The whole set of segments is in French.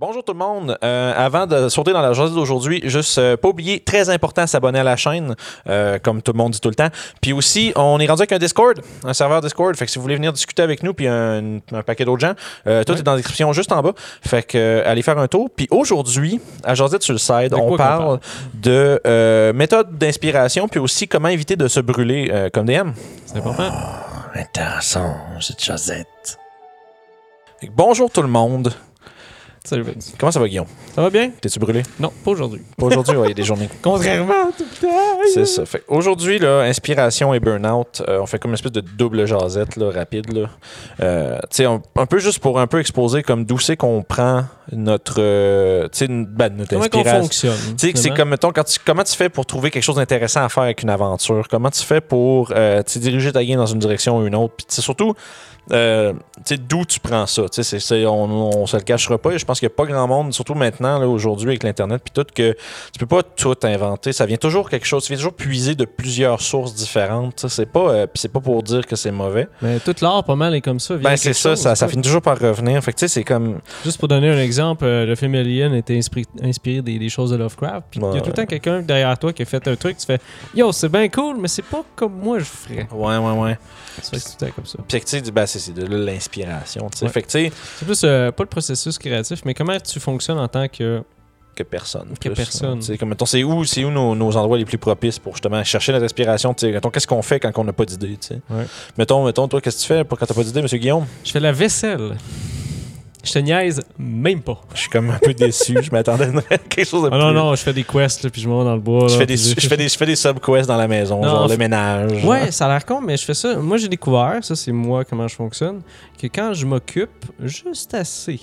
Bonjour tout le monde. Euh, avant de sauter dans la journée d'aujourd'hui, juste euh, pas oublier, très important, s'abonner à la chaîne, euh, comme tout le monde dit tout le temps. Puis aussi, on est rendu avec un Discord, un serveur Discord. Fait que si vous voulez venir discuter avec nous, puis un, un paquet d'autres gens, euh, tout Ouais. est dans la description juste en bas. Fait que euh, allez faire un tour. Puis aujourd'hui, à Josette sur le side, on parle de euh, méthode d'inspiration, puis aussi comment éviter de se brûler euh, comme DM. C'est important. Intéressant, Josette. Fait que bonjour tout le monde. Salut Vince. Comment ça va, Guillaume? Ça va bien? T'es-tu brûlé? Non, pas aujourd'hui. Pas aujourd'hui, ouais, il y a des journées. Contrairement à tout le temps. C'est ça. Fait aujourd'hui, là, inspiration et burn-out, euh, on fait comme une espèce de double jasette là, rapide. Là. Euh, un, peu juste pour un peu exposer comme d'où c'est qu'on prend notre, euh, ben, notre Comment inspiration. fonctionne? C'est comme, mettons, quand tu, comment tu fais pour trouver quelque chose d'intéressant à faire avec une aventure? Comment tu fais pour euh, diriger ta game dans une direction ou une autre? Puis surtout, euh, tu sais, d'où tu prends ça? Tu sais, c'est- c'est- on, on se le cachera pas. Je pense qu'il n'y a pas grand monde, surtout maintenant, aujourd'hui, avec l'Internet, puis tout, que tu peux pas tout inventer. Ça vient toujours quelque chose, ça vient toujours puiser de plusieurs sources différentes. tu. C'est pas, euh, puis c'est pas pour dire que c'est mauvais. Mais tout l'art, pas mal, est comme ça. Ben, c'est ça, chose, ça, finit toujours par revenir. Fait tu c'est comme. Juste pour donner un exemple, euh, le film Alien était inspiré, inspiré des, des choses de Lovecraft. Puis il y a tout le temps quelqu'un derrière toi qui a fait un truc, tu fais Yo, c'est bien cool, mais c'est pas comme moi je ferais. Ouais, ouais, ouais. C'est tout le temps comme ça. Puis, tu sais, ben, c'est c'est de là l'inspiration. tu sais. Ouais. Fait que, tu sais, C'est plus euh, pas le processus créatif, mais comment tu fonctionnes en tant que. que personne. Que plus, personne. hein. Comme, mettons, c'est où, c'est où nos, nos endroits les plus propices pour justement chercher notre inspiration? Mettons, qu'est-ce qu'on fait quand on n'a pas d'idée? Ouais. Mettons, mettons, toi, qu'est-ce que tu fais pour quand t'as pas d'idée, monsieur Guillaume? Je fais la vaisselle. Je te niaise même pas. Je suis comme un peu déçu. Je m'attendais à quelque chose de Ah non, plus- non, je fais des quests, là, puis je me vais dans le bois. Je fais, des, je, fais des, je fais des subquests dans la maison, Non, genre en le ménage. Ouais, ça a l'air con, mais je fais ça. Moi, j'ai découvert, ça c'est moi comment je fonctionne, que quand je m'occupe juste assez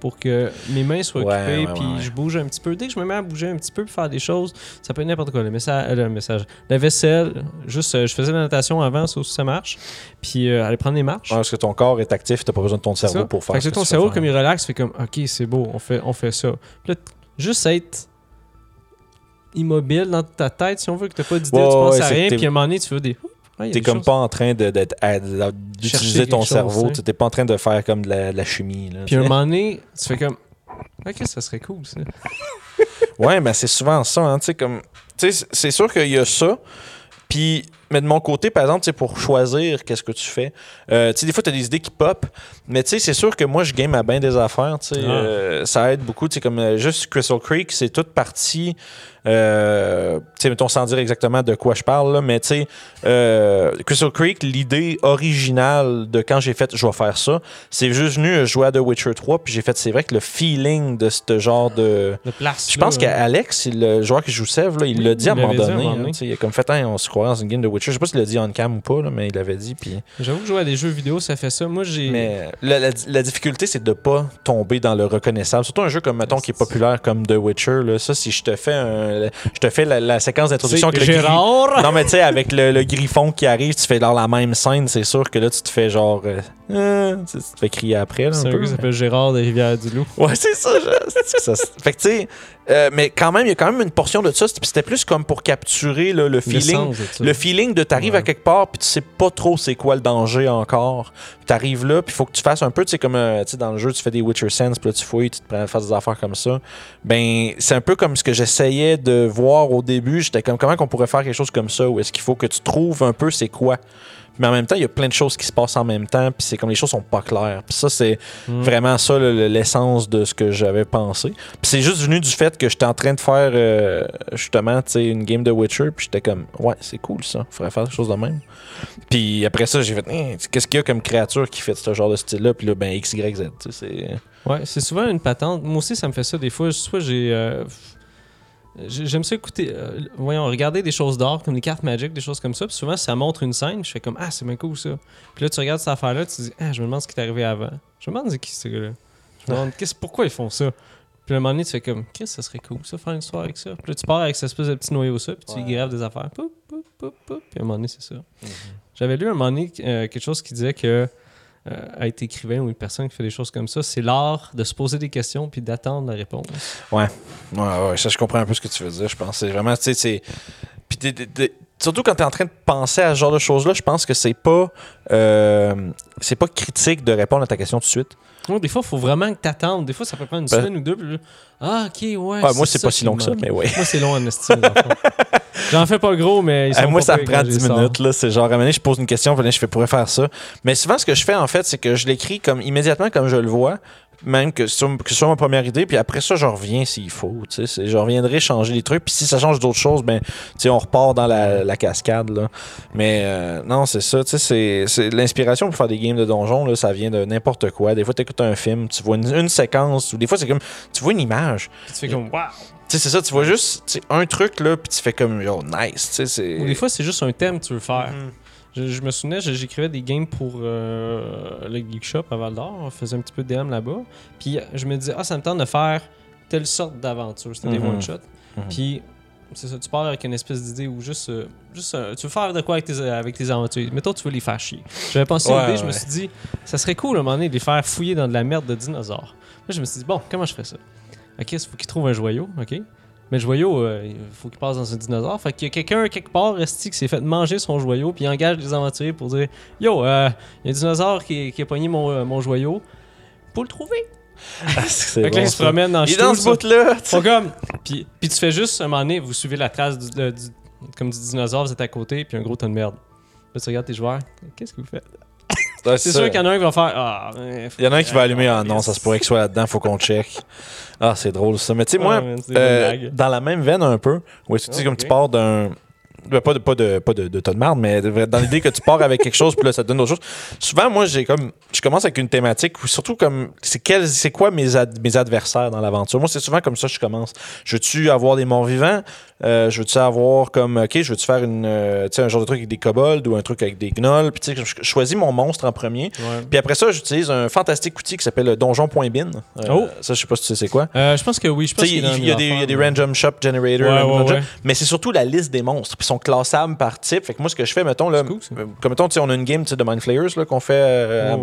pour que mes mains soient Ouais, occupées, puis je bouge un petit peu. Dès que je me mets à bouger un petit peu, pour faire des choses, ça peut être n'importe quoi. Le message, le message, la vaisselle, juste, euh, je faisais la natation avant, ça aussi ça marche. Puis euh, aller prendre des marches. Ouais, parce que ton corps est actif, t'as pas besoin de ton cerveau ça. pour faire Fait que ce c'est ton fais cerveau, comme il relaxe, fait comme, ok, c'est beau, on fait, on fait ça. Puis là, juste être immobile dans ta tête, si on veut que t'as pas d'idée, tu penses à que rien, puis à un moment donné, tu veux des. Ouais, T'es comme choses. pas en train de- d'être à- d'utiliser ton chose, cerveau. T'es pas en train de faire comme de la, de la chimie. Là, Puis à un moment donné, tu fais comme. Ok, ça serait cool, ça? Ouais, mais c'est souvent ça, hein, tu sais, comme... Tu sais, c'est sûr qu'il y a ça, puis... Mais de mon côté, par exemple, pour choisir qu'est-ce que tu fais, euh, tu sais, des fois, tu as des idées qui pop, mais tu sais, c'est sûr que moi, je game à bien des affaires, tu sais, Ah. euh, ça aide beaucoup, tu sais, comme euh, juste Crystal Creek, c'est toute partie, euh, tu sais, mettons, sans dire exactement de quoi je parle, là, mais tu sais, euh, Crystal Creek, l'idée originale de quand j'ai fait « je vais faire ça », c'est juste venu jouer à The Witcher 3, puis j'ai fait, c'est vrai que le feeling de ce genre de... De place. Je pense qu'Alex, le joueur qui joue Sèvres, il l'a dit à un moment donné. hein, donné. il a comme fait, Hein, on se croit dans une game de Witcher. Je sais pas s'il l'a dit on cam ou pas, là, mais il l'avait dit. Puis... J'avoue que jouer à des jeux vidéo, ça fait ça. Moi, j'ai. Mais la, la- la difficulté, c'est de pas tomber dans le reconnaissable. Surtout un jeu comme, mettons, qui est populaire comme The Witcher. Là. Ça, si je te fais, un- je te fais la, la séquence d'introduction avec le Gérard. Non, mais tu sais, avec le, le griffon qui arrive, tu fais dans la même scène, c'est sûr que là, tu te fais genre. euh, euh, tu sais, tu te fais crier après. Là, un C'est un peu, qui s'appelle Gérard de Rivière-du-Loup. Ouais, c'est ça, je- c'est ça. Fait que, tu sais, euh, mais quand même, il y a quand même une portion de ça. C'était plus comme pour capturer là, le feeling. Le feeling de t'arrives Ouais. à quelque part, puis tu sais pas trop c'est quoi le danger encore. Puis t'arrives là, puis il faut que tu fasses un peu, tu sais, comme euh, tu sais, dans le jeu, tu fais des Witcher Sense, puis là tu fouilles, tu te prends à faire des affaires comme ça. Ben, c'est un peu comme ce que j'essayais de voir au début. J'étais comme, comment qu'on pourrait faire quelque chose comme ça, ou est-ce qu'il faut que tu trouves un peu c'est quoi. Mais en même temps, il y a plein de choses qui se passent en même temps, puis c'est comme les choses sont pas claires. Puis ça, c'est Mm. vraiment ça le- le- l'essence de ce que j'avais pensé. Puis c'est juste venu du fait que j'étais en train de faire euh, justement tu sais, une game de Witcher, puis j'étais comme ouais, c'est cool ça, faudrait faire quelque chose de même. Puis après ça, j'ai fait Hein, qu'est-ce qu'il y a comme créature qui fait ce genre de style là, puis là ben X Y Z, tu sais, c'est Ouais, c'est souvent une patente. Moi aussi, ça me fait ça des fois. Soit j'ai. euh, j'ai- J'aime ça écouter, euh, voyons, regarder des choses d'art comme des cartes magiques, des choses comme ça. Puis souvent, ça montre une scène, je fais comme Ah, c'est bien cool ça. Puis là, tu regardes cette affaire-là, tu dis Ah, je me demande ce qui est arrivé avant. Je me demande c'est qui ce gars-là. Je me demande qu'est-ce- pourquoi ils font ça? Puis à un moment donné, tu fais comme Chris, ça serait cool ça, faire une histoire avec ça. Puis là, tu pars avec cette espèce de petit noyau ça, puis tu y Ouais. graves des affaires. Poup, poup, poup, poup. Puis à un moment donné, c'est ça. J'avais lu un moment donné euh, quelque chose qui disait que euh, être écrivain ou une personne qui fait des choses comme ça, c'est l'art de se poser des questions puis d'attendre la réponse. Ouais, ouais, ça je comprends un peu ce que tu veux dire, je pense. C'est vraiment, tu sais, c'est. Puis surtout quand tu es en train de penser à ce genre de choses-là, je pense que c'est pas. euh, c'est pas critique de répondre à ta question tout de suite. Ouais, des fois, il faut vraiment que t'attendes. Des fois, ça peut prendre une Ben- semaine ou deux. puis ah, ok, ouais. Ouais, moi, c'est pas si long que ça, mais ouais. Moi, c'est long en estime. J'en fais pas gros, mais ils sont Eh, moi, ça me prend quand je les 10 sors. minutes. là. C'est genre, à un moment donné, je pose une question, puis là, je fais pourrais faire ça. Mais souvent, ce que je fais, en fait, c'est que je l'écris comme immédiatement comme je le vois, même que ce soit, que ce soit ma première idée, puis après ça, je reviens s'il faut. tu sais. C'est- Je reviendrai changer les trucs, puis si ça change d'autres choses, ben, tu sais, on repart dans la, la cascade. Là. Mais euh, non, c'est ça. tu sais, C'est c'est- l'inspiration pour faire des games de donjon, là, ça vient de n'importe quoi. Des fois, tu écoutes un film, tu vois une, une séquence, ou des fois, c'est comme, tu vois une image. Puis tu fais comme, waouh. Tu sais, c'est ça, tu vois juste un truc, là, puis tu fais comme, yo, nice. tu sais, c'est- Ou des fois, c'est juste un thème que tu veux faire. Mhm. Je, je me souvenais, j'écrivais des games pour euh, le Geek Shop à Val d'Or. On faisait un petit peu de DM là-bas. Puis je me disais, ah, ça me tente de faire telle sorte d'aventure. C'était des Mhm. one-shots. Mhm. Puis c'est ça, tu pars avec une espèce d'idée ou juste. euh, juste euh, tu veux faire de quoi avec tes, avec tes aventures. Mettons, tu veux les faire chier. J'avais pensé à l'idée, je me suis dit, ça serait cool à un moment donné de les faire fouiller dans de la merde de dinosaures. Là, je me suis dit, bon, comment je ferais ça? Ok, il faut qu'ils trouvent un joyau, ok? Mais le joyau, euh, il faut qu'il passe dans un dinosaure. Fait qu'il y a quelqu'un quelque part, Resti, qui s'est fait manger son joyau, puis il engage des aventuriers pour dire Yo, euh, il y a un dinosaure qui, qui a pogné mon, euh, mon joyau. Pour le trouver. Ah, Fait que là, il se promène dans Il est dans ce bout-là. comme. Puis, puis tu fais juste, un moment donné, vous suivez la trace du, du- comme du dinosaure, vous êtes à côté, puis un gros tas de merde. Là, tu regardes tes joueurs. Qu'est-ce que vous faites? Ouais, C'est sûr qu'il y en a un qui va faire Ah, Il y en a un qui va allumer. Ah non, ça se pourrait qu'il soit là-dedans, faut qu'on check. Ah, c'est drôle ça. Mais tu sais, moi, Ouais, euh, dans la même veine un peu, où est-ce que tu sais, Ah, comme tu pars d'un. ben, pas de, pas de, pas de, de tas de marde, mais dans l'idée que tu pars avec quelque chose, puis là, ça te donne d'autres choses. Souvent, moi, j'ai comme. Je commence avec une thématique, ou surtout comme. C'est quel, c'est quoi mes, ad- mes adversaires dans l'aventure? Moi, c'est souvent comme ça que je commence. Je veux-tu avoir des morts vivants? Euh, je veux-tu avoir comme. OK, je veux-tu faire une, euh, un genre de truc avec des kobolds ou un truc avec des gnolls? Puis, tu sais, je, je choisis mon monstre en premier. Puis après ça, j'utilise un fantastique outil qui s'appelle le donjon.bin. Euh, Oh! Ça, je sais pas si tu sais c'est quoi. Euh, je pense que oui. Je pense il y, a des, il y a des mais- random shop generator, Ouais, random ouais, shop, ouais. mais c'est surtout la liste des monstres. Puis ils sont classables par type. Fait que moi, ce que je fais, mettons, là, cool, comme mettons, on a une game de Mind Flayers là, qu'on fait,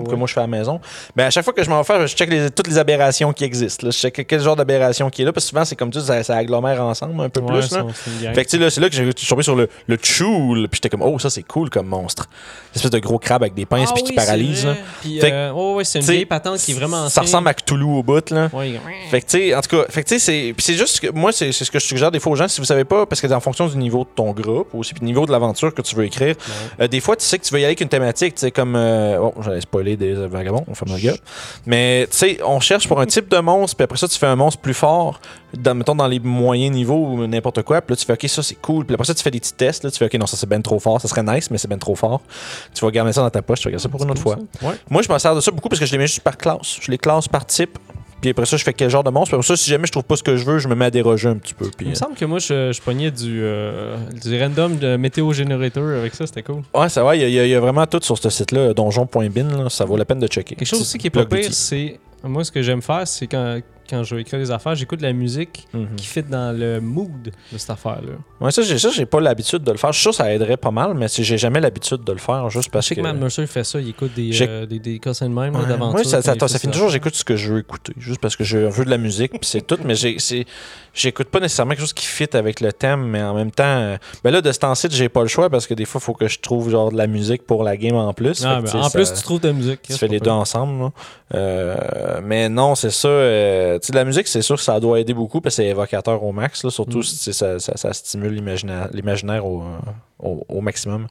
que moi je fais à la maison. Ben, à chaque fois que je m'en faire, je check les- toutes les aberrations qui existent. là. Je check quel genre d'aberration qui est là. Parce que souvent, c'est comme tu dis, ça, ça agglomère ensemble un peu plus. ça, Là. Fait que tu sais, là, c'est là que j'ai tombé sur le, le Choul. Puis j'étais comme, oh, ça c'est cool comme monstre. Une espèce de gros crabe avec des pinces Ah puis oui, qui paralyse. là. Puis, Fait euh, ouais, ouais, c'est une vieille patente qui est vraiment Ça ressemble à Cthulhu au bout, là. Ouais, Fait que, tu sais, en tout cas, fait que, tu sais, c'est, puis c'est juste que moi, c'est, c'est ce que je suggère des fois aux gens. Si vous savez pas, parce que c'est en fonction du niveau de ton groupe, aussi, puis du niveau de l'aventure que tu veux écrire, euh, des fois, tu sais que tu veux y aller avec une thématique, tu sais, comme. euh, bon, j'allais spoiler des vagabonds, on ferme la gueule. Mais, tu sais, on cherche pour un type de monstre, puis après ça, tu fais un monstre plus fort, dans, mettons dans les moyens niveaux ou n'importe quoi, puis là, tu fais, OK, ça, c'est cool. Puis après ça, tu fais des petits tests, là, tu fais, OK, non, ça, c'est ben trop fort, ça serait nice, mais c'est ben trop fort. Tu vas garder ça dans ta poche, tu vas garder ça pour une autre fois. Ouais. Moi, je m'en sers de ça beaucoup parce que je les mets juste par classe. Je les classe par type. Puis après ça, je fais quel genre de monstre. Puis après ça, si jamais je trouve pas ce que je veux, je me mets à déroger un petit peu. Puis, Il me euh, semble que moi, je, je pognais du, euh, du random de météo generator avec ça, c'était cool. Ouais, ça va. Il y, a- y y vraiment tout sur ce site-là, donjon.bin. là, Ça vaut la peine de checker. Quelque chose aussi qui est pas pire, c'est. Moi, ce que j'aime faire, c'est quand, quand je vais écrire des affaires, j'écoute de la musique Mhm. qui fit dans le mood de cette affaire-là. Ouais, ça, j'ai, ça, j'ai pas l'habitude de le faire. Je suis sûr que ça aiderait pas mal, mais c'est- j'ai jamais l'habitude de le faire juste Je parce sais que que. Matt Mercer fait ça, il écoute des, euh, des, des de même, Ouais, d'aventure. moi, ça, ça, ça, fait finit toujours, j'écoute ce que je veux écouter. Juste parce que je veux de la musique, puis c'est tout. Mais j'ai, j'écoute pas nécessairement quelque chose qui fit avec le thème, mais en même temps, euh, ben là, de ce temps-ci, j'ai pas le choix parce que des fois, il faut que je trouve genre de la musique pour la game en plus. Ah, que, ben, en plus, tu trouves ta musique. Tu c'est fais les deux ensemble. Euh, mais non, c'est ça. Euh, tu sais, la musique, c'est sûr que ça doit aider beaucoup parce que c'est évocateur au max. là, surtout Mm. si tu ça, ça, ça stimule l'imagina- l'imaginaire au, euh, au, au maximum.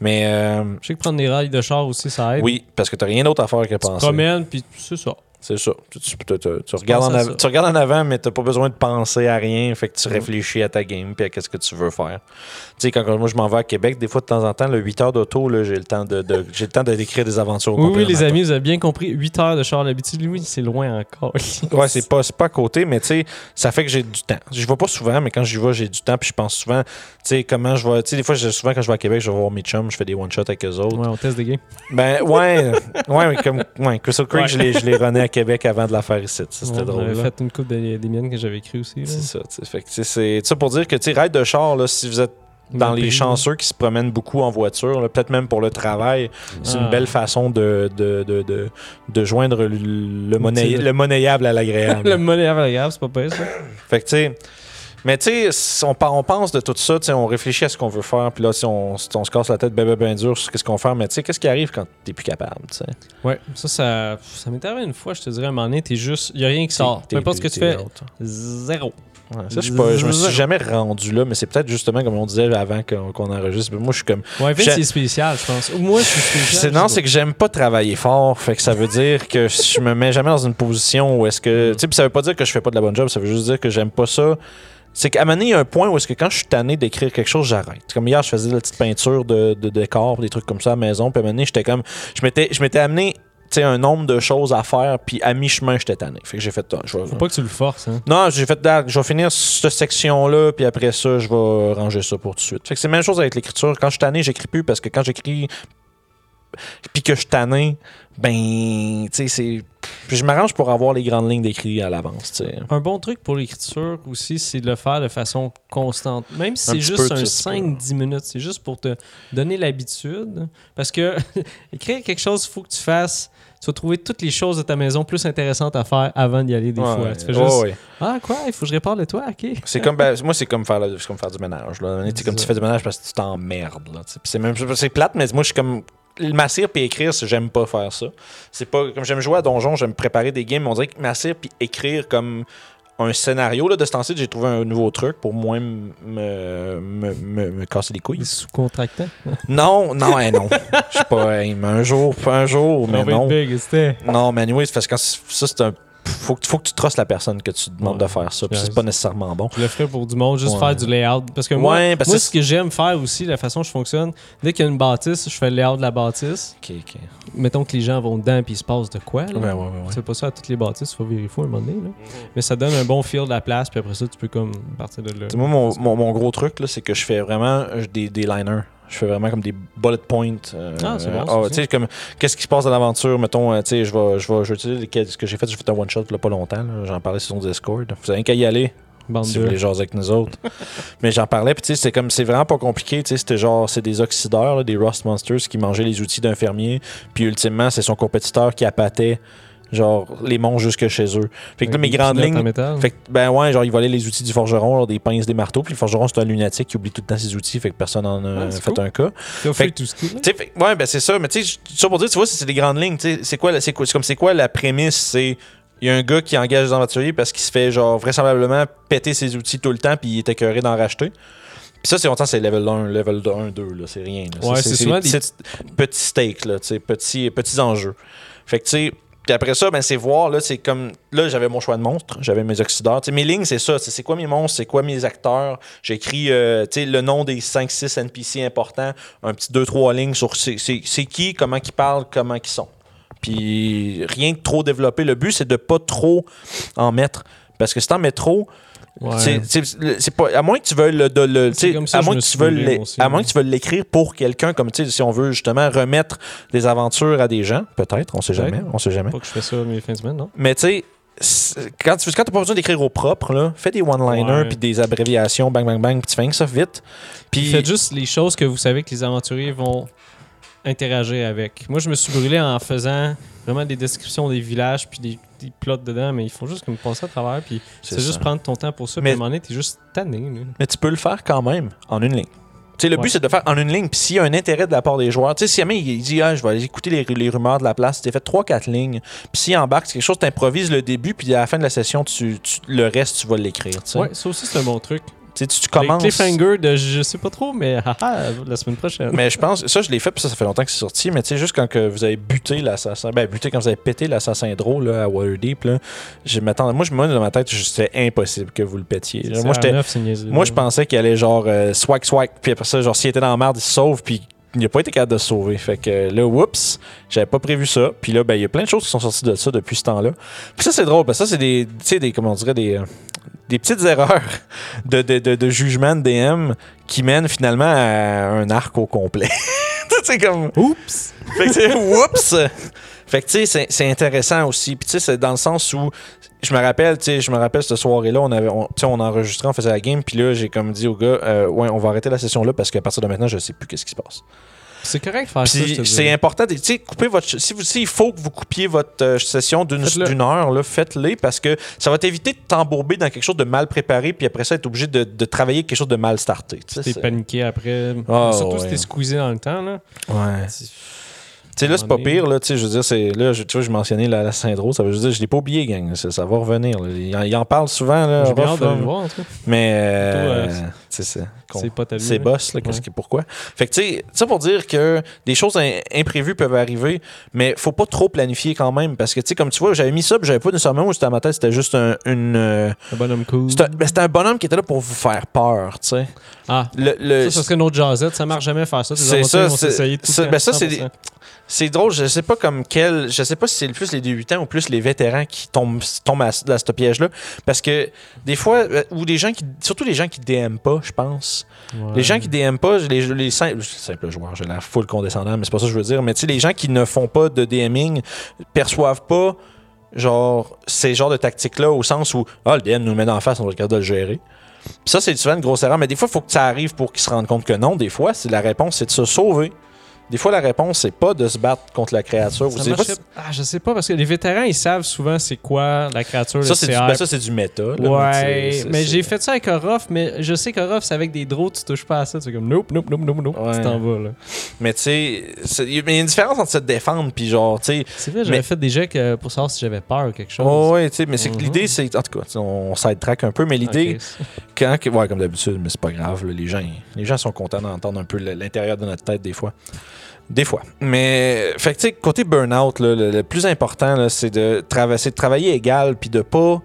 Mais euh, Je sais que prendre des rails de char aussi, ça aide. oui, parce que tu rien d'autre à faire que Tu penser. promènes, puis c'est ça. C'est ça. Tu, tu- tu- tu- tu regardes en ça. tu regardes en avant, mais tu pas besoin de penser à rien. Fait que tu Mm. réfléchis à ta game puis à ce que tu veux faire. Tu sais, quand moi je m'en vais à Québec, des fois de temps en temps, le 8 heures d'auto, j'ai le temps de, de- j'ai le temps de décrire des aventures au Oui, oui, le les amis, vous avez bien compris. 8 heures de char d'habitude, lui, c'est loin encore. Ouais, c'est pas, c'est pas à côté, mais tu sais, ça fait que j'ai du temps. Je vais pas souvent, mais quand j'y vais, j'ai du temps, puis je pense souvent, tu sais, comment je vais. Tu sais, des fois, souvent, quand je vais à Québec, je vais voir mes chums, je fais des one-shots avec eux autres. Ouais, on teste des games. Ben, ouais, ouais, comme, ouais, Crystal Creek, Ouais. je l'ai, je runné à Québec avant de la faire ici. C'était Ouais, drôle. On avait là. fait une coupe des, des miennes que j'avais écrit aussi. C'est ça. Fait que, c'est ça pour dire que, ride de char, là, si vous êtes dans le les pays, chanceux qui se promènent beaucoup en voiture, peut-être même pour le travail, c'est Ah. une belle façon de, de, de, de, de joindre le, le, monnaie- le monnayable à l'agréable. le monnaie agréable, c'est pas pire ça. Fait que, tu sais, Mais tu sais, on, pense de tout ça, on réfléchit à ce qu'on veut faire, puis là, si on, on se casse la tête ben, ben, dur sur qu'est-ce qu'on fait, mais tu sais, qu'est-ce qui arrive quand t'es plus capable, tu sais? Ouais, ça, ça, ça m'est arrivé une fois, je te dirais, à un moment donné, t'es juste. Y a rien qui sort. Peu importe ce que tu fais, zéro. Ouais, ça, je, pas, je me suis jamais rendu là, mais c'est peut-être justement comme on disait avant qu'on qu'on enregistre. Moi, je suis comme. Ouais, c'est spécial, je pense. Moi, je suis spécial. Non, c'est que j'aime pas travailler fort. Fait que ça veut dire que je me mets jamais dans une position où est-ce que. Tu sais, puis ça veut pas dire que je fais pas de la bonne job, ça veut juste dire que j'aime pas ça. C'est qu'à un moment donné, il y a un point où est-ce que quand je suis tanné d'écrire quelque chose, j'arrête. Comme hier, je faisais de la petite peinture de, de décor, des trucs comme ça à la maison. Puis à un moment donné, j'étais comme. Je m'étais, je m'étais amené tu sais, un nombre de choses à faire, puis à mi-chemin, j'étais tanné. Fait que j'ai fait. ah, je Faut pas que tu le forces, hein. non, j'ai fait ah, je vais finir cette section-là, puis après ça, je vais ranger ça pour tout de suite. Fait que c'est la même chose avec l'écriture. Quand je suis tanné, j'écris plus parce que quand j'écris puis que je suis tanné, ben, tu sais, c'est. Puis je m'arrange pour avoir les grandes lignes d'écrit à l'avance, tu sais. Un bon truc pour l'écriture aussi, c'est de le faire de façon constante. Même si c'est juste peu, un tu sais, 5-10 minutes, c'est juste pour te donner l'habitude. Parce que écrire quelque chose, il faut que tu fasses. Tu vas trouver toutes les choses de ta maison plus intéressantes à faire avant d'y aller des Ouais, fois. Tu fais juste ouais. Ah, quoi? Il faut que je répare le toit? Ok. C'est comme ben, moi c'est comme faire le- c'est comme faire du ménage là. Tu sais, comme C'est tu fais du ménage parce que tu t'emmerdes c'est même c'est plate mais moi je suis comme m'assire puis écrire, c'est- j'aime pas faire ça. C'est pas comme j'aime jouer à donjon, j'aime préparer des games, on dirait que m'assire puis écrire comme un scénario là de ce temps-ci, j'ai trouvé un nouveau truc pour moins me, me, me, me- casser les couilles. Sous-contractant. Non, non, hein, non. Je sais pas, hein, un jour, pas un jour, mais non. big. Non, mais anyway, parce que ça, c'est un. Faut que, faut que tu trustes la personne que tu demandes Ouais. de faire ça. C'est pas nécessairement bon. Je le ferais pour du monde, juste Ouais. faire du layout. Parce que moi, parce moi ce que j'aime faire aussi, la façon dont je fonctionne, dès qu'il y a une bâtisse, je fais le layout de la bâtisse. Ok, ok. Mettons que les gens vont dedans puis il se passe de quoi. Là. Ouais, ouais, ouais. ouais. C'est pas ça à toutes les bâtisses, il faut vérifier à un moment donné. Là. Mais ça donne un bon feel de la place, puis après ça, tu peux comme partir de là. Moi, mon, mon, mon gros truc, là, c'est que je fais vraiment euh, des, des liners. Je fais vraiment comme des bullet points. euh, Ah, c'est bon, euh, aussi. tu sais, comme qu'est-ce qui se passe dans l'aventure, mettons, euh, tu sais, je vais, je vais, je vais utiliser ce que j'ai fait, j'ai fait un one shot il y a pas longtemps, j'en parlais sur son Discord. Vous avez qu'à y aller Bande si vous voulez jaser avec nous autres. Mais j'en parlais, puis tu sais, c'est comme, c'est vraiment pas compliqué, tu sais, c'était genre, c'est des oxydeurs, là, des rust monsters qui mangeaient les outils d'un fermier, puis ultimement, c'est son compétiteur qui appâtait, genre, les monstres jusque chez eux. Fait que là, mes des grandes lignes, fait que, ben ouais, genre, il volait les outils du forgeron, genre, des pinces, des marteaux. Puis le forgeron, c'est un lunatique qui oublie tout le temps ses outils, fait que personne en a Ah, fait cool. un cas. Fait tout ce qui fait- ouais, ben c'est ça. Mais tu sais, ça pour dire, tu vois, c'est des grandes lignes. Tu sais, c'est quoi, c'est quoi, c'est comme c'est quoi la prémisse? C'est. Il y a un gars qui engage des aventuriers parce qu'il se fait, genre, vraisemblablement péter ses outils tout le temps, puis il est écœuré d'en racheter. Puis ça, c'est longtemps, c'est level 1, level 1, 2, là, c'est rien. là. Ouais, c'est souvent des petits, stakes, là, petits, petits enjeux. Fait que, tu sais, puis après ça, ben, c'est voir, là, c'est comme. Là, j'avais mon choix de monstres, j'avais mes oxydeurs. Mes lignes, c'est ça. C'est quoi mes monstres, c'est quoi mes acteurs? J'écris, euh, le nom des 5-6 NPC importants, un petit 2-3 lignes sur c'est qui, comment ils parlent, comment ils sont. Puis rien de trop développé. Le but, c'est de pas trop en mettre. Parce que si t'en mets trop, Ouais. c'est- pas à moins que tu veuilles le, le- ça à moins que tu veuilles aussi, à moins que tu veuilles l'écrire pour quelqu'un comme tu sais si on veut justement remettre des aventures à des gens peut-être on sait jamais on sait jamais Pas que je fais ça mes fins de semaine, non? mais tu sais quand tu quand t'as pas besoin d'écrire au propre là fais des one-liners Ouais. puis des abréviations bang bang bang puis tu fais ça vite puis Faites juste les choses que vous savez que les aventuriers vont interagir avec. Moi, je me suis brûlé en faisant vraiment des descriptions des villages puis des, des plots dedans, mais il faut juste comme passer à travers puis c'est juste prendre ton temps pour ça. Mais- Puis à un moment donné, t'es juste tanné. mais tu peux le faire quand même en une ligne tu sais, le but, c'est de le faire en une ligne. Puis s'il y a un intérêt de la part des joueurs, si jamais il dit, ah, je vais aller écouter les, les rumeurs de la place, tu fait 3-4 lignes. Puis s'il embarque, c'est quelque chose, tu improvises le début, puis à la fin de la session, tu, tu- le reste, tu vas l'écrire. Ouais, ça aussi, c'est un bon truc. Tu sais, tu, tu Les commences. cliffhanger de je sais pas trop, mais haha, la semaine prochaine. Mais je pense, ça je l'ai fait, puis ça, ça fait longtemps que c'est sorti, mais tu sais, juste quand que vous avez buté l'assassin, ben buté quand vous avez pété l'assassin drôle là, à Waterdeep, là, je m'attendais, moi, je, moi, dans ma tête, c'était impossible que vous le pétiez. Moi, je pensais qu'il allait genre euh, swag swag, puis après ça, genre s'il était dans la merde, il se sauve, puis il n'a pas été capable de se sauver. Fait que là, oups, j'avais pas prévu ça. Puis là, ben, il y a plein de choses qui sont sorties de ça depuis ce temps-là. Puis ça, c'est drôle, parce que ça, c'est des, tu sais, des, comment on dirait, des, euh, des petites erreurs de, de, de, de jugement de DM qui mènent finalement à un arc au complet. c'est comme. Oups! Fait que, whoops! Fait que, tu sais, c'est- c'est intéressant aussi. Puis, tu sais, c'est dans le sens où, je me rappelle, tu sais, je me rappelle cette soirée-là, on avait, on, tu sais, on enregistrait, on faisait la game, puis là, j'ai comme dit au gars, euh, ouais, on va arrêter la session là parce qu'à partir de maintenant, je sais plus qu'est-ce qui se passe. C'est correct de faire ça, Puis c'est dis. important, de- tu sais, votre. Si vous, s'il faut que vous coupiez votre euh, session d'une heure, là, faites-le parce que ça va t'éviter de t'embourber dans quelque chose de mal préparé, puis après ça, être obligé de, de travailler quelque chose de mal starté. T'es c'est- paniqué après. Ah, Surtout si t'es squeezé dans le temps, là. Ouais. Tu sais, là, c'est pas pire, là, tu sais, je veux dire, c'est, là, je, tu vois, je mentionnais la, la Syndro, ça veut dire, je l'ai pas oublié, gang, ça, ça va revenir, là. Il, en, il en parle souvent, là, J'ai bien hâte de le voir, en tout cas. mais, euh, Plutôt, euh, c'est pas ta C'est vie, boss, là, qu'est-ce Ouais. que, pourquoi? Fait que, tu sais, ça pour dire que des choses im- imprévues peuvent arriver, mais faut pas trop planifier quand même, parce que, tu sais, comme tu vois, j'avais mis ça, puis j'avais pas nécessairement où c'était à ma tête, c'était juste un, une. euh, Un bonhomme cool. c'était un, ben, c'était un bonhomme qui était là pour vous faire peur, tu sais. Ah, Le, le- ça, ça serait une autre jazzette. Ça marche jamais faire ça. C'est ça, c'est- ben ça, c'est des- 100%. C'est drôle, je sais pas comme quel. Je sais pas si c'est le plus les 8 ans ou plus les vétérans qui tombent, tombent à, à ce piège-là. Parce que des fois, euh, ou des gens qui. Surtout les gens qui DM pas, je pense. Ouais. Les gens qui DM pas, les, les simples, simples joueurs, j'ai la full condescendant, mais c'est pas ça que je veux dire. Mais tu sais, les gens qui ne font pas de DMing perçoivent pas, genre, ces genres de tactiques-là au sens où, ah, le DM nous met en face, on va regarder de le gérer. Ça, c'est souvent une grosse erreur. Mais des fois, il faut que ça arrive pour qu'ils se rendent compte que non. Des fois, la réponse, c'est de se sauver. Des fois, la réponse, c'est pas de se battre contre la créature. Pas- Ah, je sais pas, parce que les vétérans, ils savent souvent c'est quoi la créature, ça, c'est du, ben, du méta. là, Ouais, mais j'ai fait ça avec Orof, mais je sais qu'Orof, c'est avec des draws, tu touches pas à ça. Tu es comme nope, nope, nope, nope, nope. Ouais. Tu t'en vas, là. Mais tu sais, il y a une différence entre se défendre puis genre, tu sais, C'est vrai, j'avais Mais- fait des jets que- pour savoir si j'avais peur ou quelque chose. Oh, ouais, tu sais, mais c'est que Mhm. l'idée, c'est. En tout cas, on side-track un peu, mais l'idée, quand. Ouais, comme d'habitude, mais c'est pas grave. là, les, gens, les gens sont contents d'entendre un peu l'intérieur de notre tête des fois. Des fois. Mais, fait que, tu sais, côté burn-out, là, le, le plus important, là, c'est de, c'est de travailler égal, puis de pas.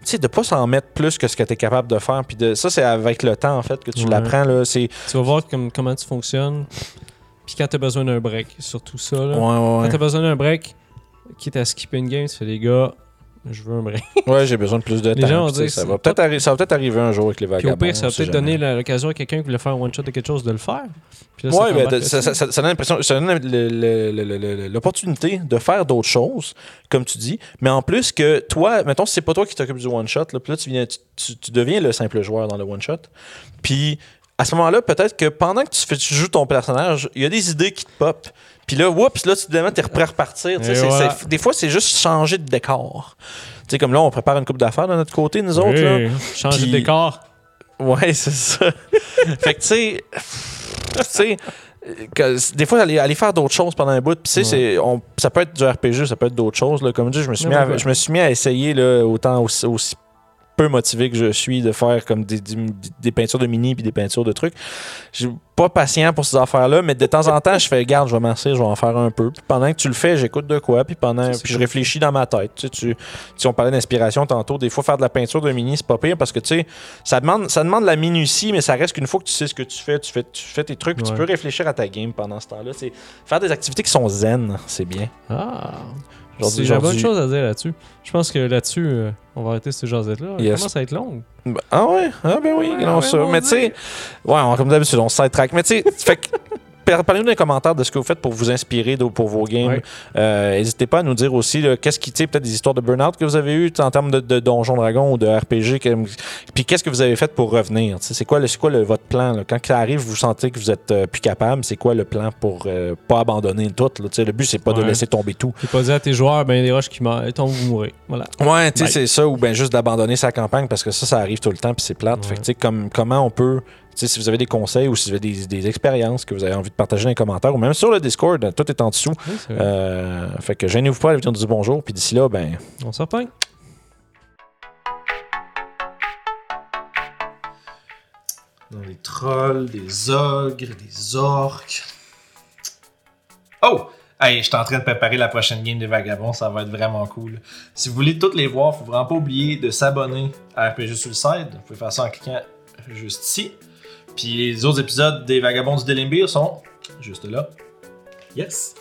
Tu sais, de pas s'en mettre plus que ce que tu es capable de faire. Puis de, ça, c'est avec le temps, en fait, que tu Ouais. l'apprends. là, C'est. Tu vas voir comme- comment tu fonctionnes. Puis quand t'as besoin d'un break, surtout ça. Là. Ouais, ouais, Quand ouais. t'as besoin d'un break, quitte à skipper une game, tu fais les gars, je veux un break. Ouais, j'ai besoin de plus de Les temps. gens vont dire ça, va peut-être arri- arriver un jour avec les Puis vagabonds. au pire, ça va peut-être donner l'occasion à quelqu'un qui voulait faire un one-shot de quelque chose de le faire. Là, Ouais, ben, ça, donne l'impression, ça donne l'opportunité de faire d'autres choses, comme tu dis, mais en plus que toi, mettons, si c'est pas toi qui t'occupes du one-shot, là, puis là, tu, viens, tu, tu- tu deviens le simple joueur dans le one-shot, puis à ce moment-là, peut-être que pendant que tu, fais, tu joues ton personnage, il y a des idées qui te pop, puis là, oups, là, tu t'es prêt à repartir. des fois, c'est juste changer de décor. Tu sais, comme là, on prépare une coupe d'affaires de notre côté, nous autres, là. Changer de décor. Ouais, c'est ça. fait que, tu sais, tu sais, que- des fois, aller, aller faire d'autres choses pendant un bout, puis tu sais, Ouais. c'est- on- ça peut être du RPG, ça peut être d'autres choses. Là. Comme je dis, je me suis, mis à, N'importe quoi. je me suis mis à essayer, là, autant aussi, aussi peu motivé que je suis, de faire comme des, des, des peintures de mini puis des peintures de trucs. Je suis pas patient pour ces affaires-là, mais de temps en temps, je fais, garde, je vais m'asseoir, je vais en faire un peu. Puis pendant que tu le fais, j'écoute de quoi, puis pendant, puis je réfléchis dans ma tête. Tu sais, tu, si on parlait d'inspiration tantôt, des fois faire de la peinture de mini, c'est pas pire parce que tu sais, ça demande, ça demande la minutie, mais ça reste qu'une fois que tu sais ce que tu fais, tu fais, tu fais tes trucs, puis tu peux réfléchir à ta game pendant ce temps-là. C'est faire des activités qui sont zen, c'est bien. Ah. C'est la bonne chose à dire là-dessus. Je pense que là-dessus, euh, on va arrêter cette jasette-là. Elle Yes. commence à être longue. Ben, Ah ouais, ah ben oui, Ouais, non, ouais, ça. Mais tu sais, ouais, on- comme d'habitude, on track. Mais tu sais, fait Parlez-nous dans les commentaires de ce que vous faites pour vous inspirer de- pour vos games. Ouais. Euh, N'hésitez pas à nous dire aussi qu'est-ce qui, peut-être des histoires de burn-out que vous avez eues en termes de, de Donjon Dragon ou de RPG. que- puis qu'est-ce que vous avez fait pour revenir? C'est quoi, le, quoi le- votre plan? là? Quand ça arrive, vous sentez que vous êtes euh, plus capable, c'est quoi le plan pour euh, pas abandonner tout? là? Le but, c'est pas de laisser tomber tout. J'ai pas dit à tes joueurs, ben des roches qui tombent, vous mourrez. Voilà. Ouais, tu sais, Bye. c'est ça, ou bien juste d'abandonner sa campagne parce que ça, ça arrive tout le temps, puis c'est plate. Fait que, comme, comment on peut, si vous avez des conseils ou si vous avez des, des expériences que vous avez envie de partager dans les commentaires ou même sur le Discord, tout est en dessous. Oui. Euh, fait que gênez-vous pas à venir nous dire bonjour, puis d'ici là, ben. On s'en repogne. Dans les trolls, des ogres, des orques. Oh! Hey, je suis en train de préparer la prochaine game des Vagabonds, ça va être vraiment cool. Si vous voulez toutes les voir, faut vraiment pas oublier de s'abonner à RPG Suicide. Vous pouvez faire ça en cliquant juste ici. Puis les autres épisodes des Vagabonds du Delimbir sont juste là. Yes!